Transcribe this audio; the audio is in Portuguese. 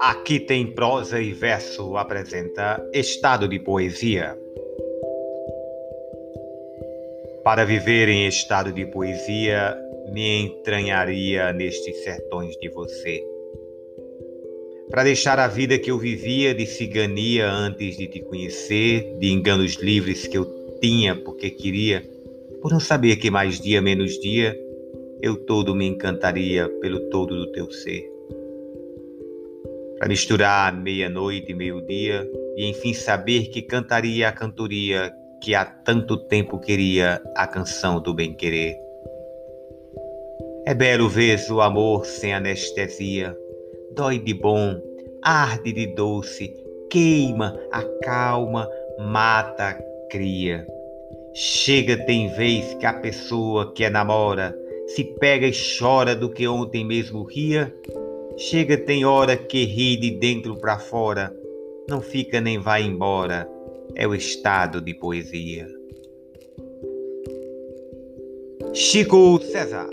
Aqui tem prosa e verso apresenta estado de poesia. Para viver em estado de poesia, me entranharia nestes sertões de você. Para deixar a vida que eu vivia de cigania antes de te conhecer, de enganos livres que eu tinha porque queria, por não saber que mais dia menos dia, eu todo me encantaria pelo todo do teu ser para misturar meia-noite e meio-dia e enfim saber que cantaria a cantoria que há tanto tempo queria a canção do bem-querer. É belo ver o amor sem anestesia, dói de bom, arde de doce, queima, acalma, mata, cria. Chega tem vez que a pessoa que a namora se pega e chora do que ontem mesmo ria, Chega, tem hora que ri de dentro para fora, não fica nem vai embora, é o estado de poesia. Chico César